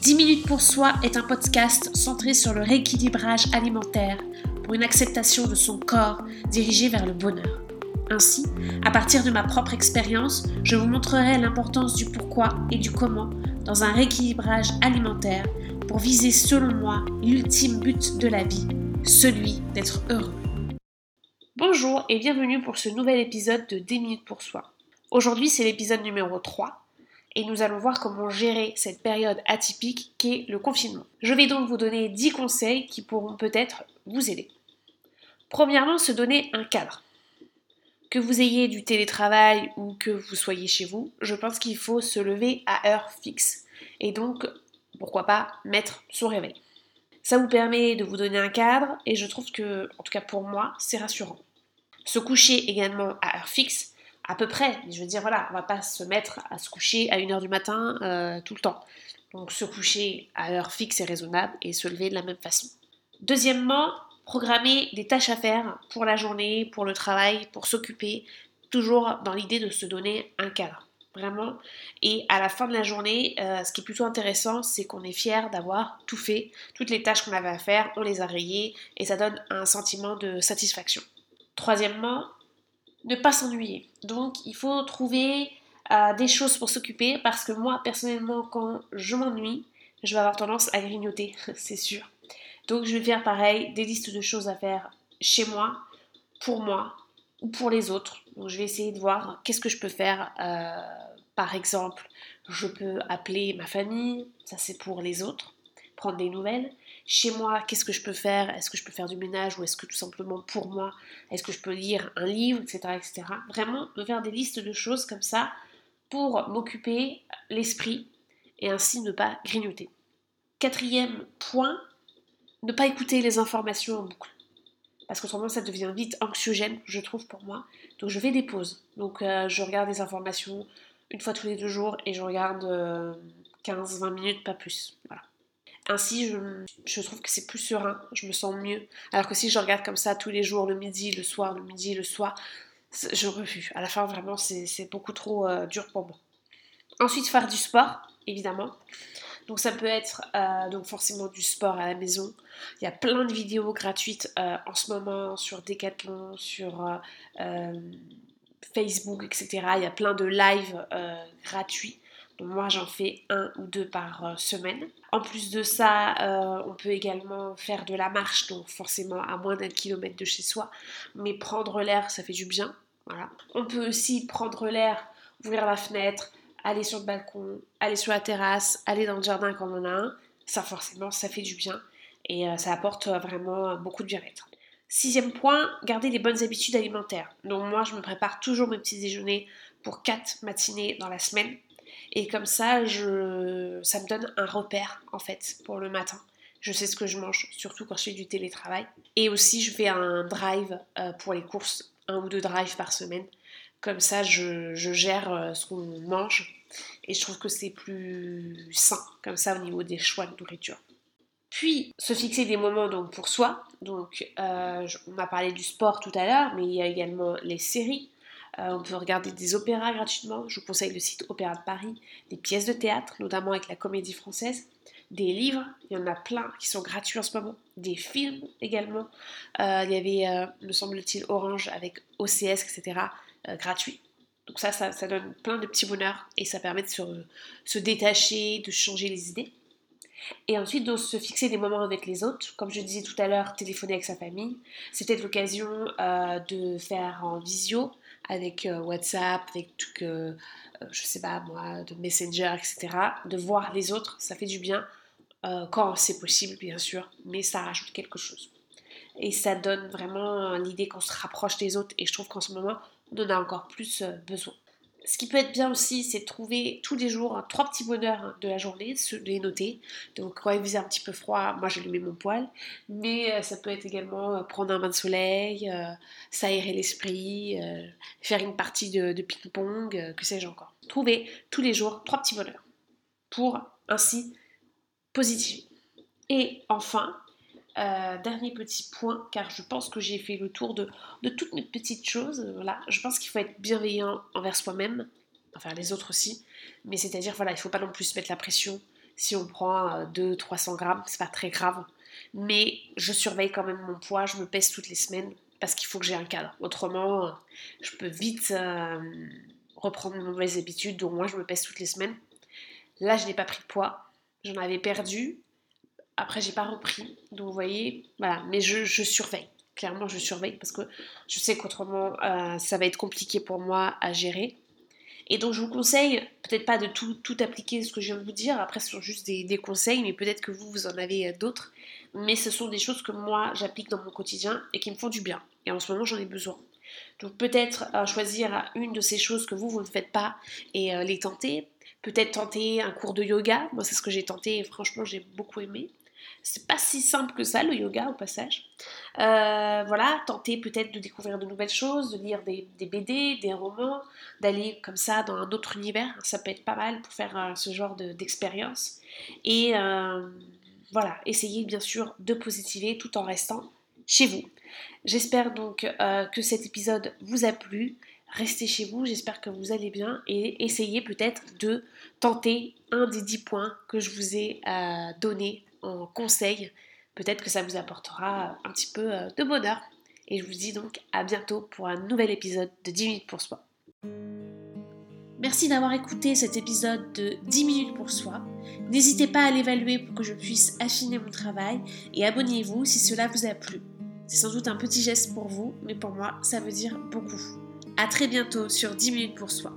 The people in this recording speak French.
10 minutes pour soi est un podcast centré sur le rééquilibrage alimentaire pour une acceptation de son corps dirigé vers le bonheur. Ainsi, à partir de ma propre expérience, je vous montrerai l'importance du pourquoi et du comment dans un rééquilibrage alimentaire pour viser selon moi l'ultime but de la vie, celui d'être heureux. Bonjour et bienvenue pour ce nouvel épisode de 10 minutes pour soi. Aujourd'hui c'est l'épisode numéro 3 et nous allons voir comment gérer cette période atypique qu'est le confinement. Je vais donc vous donner 10 conseils qui pourront peut-être vous aider. Premièrement, se donner un cadre. Que vous ayez du télétravail ou que vous soyez chez vous, je pense qu'il faut se lever à heure fixe. Et donc, pourquoi pas mettre son réveil. Ça vous permet de vous donner un cadre et je trouve que, en tout cas pour moi, c'est rassurant. Se coucher également à heure fixe, à peu près. Je veux dire, voilà, on va pas se mettre à se coucher à 1h du matin euh, tout le temps. Donc se coucher à heure fixe et raisonnable et se lever de la même façon. Deuxièmement, programmer des tâches à faire pour la journée, pour le travail, pour s'occuper, toujours dans l'idée de se donner un cadre. Vraiment. Et à la fin de la journée, euh, ce qui est plutôt intéressant, c'est qu'on est fier d'avoir tout fait. Toutes les tâches qu'on avait à faire, on les a rayées et ça donne un sentiment de satisfaction. Troisièmement, ne pas s'ennuyer. Donc il faut trouver euh, des choses pour s'occuper parce que moi personnellement quand je m'ennuie, je vais avoir tendance à grignoter, c'est sûr. Donc je vais faire pareil, des listes de choses à faire chez moi, pour moi ou pour les autres. Donc je vais essayer de voir qu'est-ce que je peux faire. Euh, par exemple, je peux appeler ma famille, ça c'est pour les autres, prendre des nouvelles. Chez moi, qu'est-ce que je peux faire? Est-ce que je peux faire du ménage ou est-ce que tout simplement pour moi, est-ce que je peux lire un livre, etc. etc. Vraiment, me faire des listes de choses comme ça pour m'occuper l'esprit et ainsi ne pas grignoter. Quatrième point, ne pas écouter les informations en boucle. Parce qu'autrement, ça devient vite anxiogène, je trouve, pour moi. Donc, je fais des pauses. Donc, euh, je regarde les informations une fois tous les deux jours et je regarde 15-20 euh, minutes, pas plus. Voilà. Ainsi, je, trouve que c'est plus serein, je me sens mieux. Alors que si je regarde comme ça tous les jours, le midi, le soir, le midi, le soir, je refuse. À la fin, vraiment, c'est beaucoup trop euh, dur pour moi. Ensuite, faire du sport, évidemment. Donc ça peut être euh, donc forcément du sport à la maison. Il y a plein de vidéos gratuites euh, en ce moment sur Decathlon, sur Facebook, etc. Il y a plein de lives gratuits moi, j'en fais un ou deux par euh, semaine. En plus de ça, euh, on peut également faire de la marche, donc forcément à moins d'un kilomètre de chez soi. Mais prendre l'air, ça fait du bien. On peut aussi prendre l'air, ouvrir la fenêtre, aller sur le balcon, aller sur la terrasse, aller dans le jardin quand on en a un. Ça, forcément, ça fait du bien et euh, ça apporte vraiment beaucoup de bien-être. Sixième point, garder les bonnes habitudes alimentaires. Donc moi, je me prépare toujours mes petits déjeuners pour 4 matinées dans la semaine. Et comme ça, je, ça me donne un repère en fait pour le matin. Je sais ce que je mange, surtout quand je fais du télétravail. Et aussi, je fais un drive euh, pour les courses, un ou deux drives par semaine. Comme ça, je, gère euh, ce qu'on mange. Et je trouve que c'est plus sain, comme ça, au niveau des choix de nourriture. Puis, se fixer des moments donc, pour soi. Donc, euh, on a parlé du sport tout à l'heure, mais il y a également les séries. Euh, on peut regarder des opéras gratuitement. Je vous conseille le site Opéra de Paris, des pièces de théâtre, notamment avec la comédie française, des livres, il y en a plein qui sont gratuits en ce moment, des films également. Euh, il y avait, euh, me semble-t-il, Orange avec OCS, etc., gratuit. Donc ça, ça, donne plein de petits bonheurs et ça permet de se, détacher, de changer les idées. Et ensuite, de se fixer des moments avec les autres. Comme je disais tout à l'heure, téléphoner avec sa famille. C'est peut-être l'occasion de faire en visio avec euh, WhatsApp, avec tout que, euh, je sais pas moi, de Messenger, etc. De voir les autres, ça fait du bien euh, quand c'est possible, bien sûr, mais ça rajoute quelque chose. Et ça donne vraiment l'idée qu'on se rapproche des autres, et je trouve qu'en ce moment, on en a encore plus besoin. Ce qui peut être bien aussi, c'est de trouver tous les jours trois petits bonheurs de la journée, de les noter. Donc quand il faisait un petit peu froid, moi j'allumais mon poêle. Mais euh, ça peut être également euh, prendre un bain de soleil, euh, s'aérer l'esprit, faire une partie de, de ping-pong, que sais-je encore. Trouver tous les jours trois petits bonheurs pour ainsi positiver. Et enfin, euh, dernier petit point, car je pense que j'ai fait le tour de, toutes mes petites choses. Voilà, je pense qu'il faut être bienveillant envers soi-même, enfin les autres aussi, mais c'est-à-dire voilà, il ne faut pas non plus mettre la pression. Si on prend 200-300 grammes, c'est pas très grave. Mais je surveille quand même mon poids, je me pèse toutes les semaines parce qu'il faut que j'ai un cadre. Autrement, je peux vite reprendre mes mauvaises habitudes, donc moi je me pèse toutes les semaines. Là, je n'ai pas pris de poids, j'en avais perdu. Après, j'ai pas repris. Donc, vous voyez, voilà. Mais je, surveille. Clairement, je surveille parce que je sais qu'autrement, euh, ça va être compliqué pour moi à gérer. Et donc, je vous conseille, peut-être pas de tout, tout appliquer ce que je viens de vous dire. Après, ce sont juste des, des conseils, mais peut-être que vous, vous en avez euh, d'autres. Mais ce sont des choses que moi, j'applique dans mon quotidien et qui me font du bien. Et en ce moment, j'en ai besoin. Donc peut-être euh, choisir une de ces choses que vous, vous ne faites pas et les tenter. Peut-être tenter un cours de yoga. Moi, c'est ce que j'ai tenté et franchement, j'ai beaucoup aimé. C'est pas si simple que ça, le yoga, au passage. Euh, voilà, tenter peut-être de découvrir de nouvelles choses, de lire des, BD, des romans, d'aller comme ça dans un autre univers. Ça peut être pas mal pour faire ce genre d'expérience. et voilà, essayez bien sûr de positiver tout en restant chez vous. J'espère donc euh, que cet épisode vous a plu. Restez chez vous, j'espère que vous allez bien et essayez peut-être de tenter un des 10 points que je vous ai euh, donné en conseil. Peut-être que ça vous apportera un petit peu euh, de bonheur. Et je vous dis donc à bientôt pour un nouvel épisode de 10 minutes pour soi. Merci d'avoir écouté cet épisode de 10 minutes pour soi. N'hésitez pas à l'évaluer pour que je puisse affiner mon travail et abonnez-vous si cela vous a plu. C'est sans doute un petit geste pour vous, mais pour moi, ça veut dire beaucoup. A très bientôt sur 10 minutes pour soi.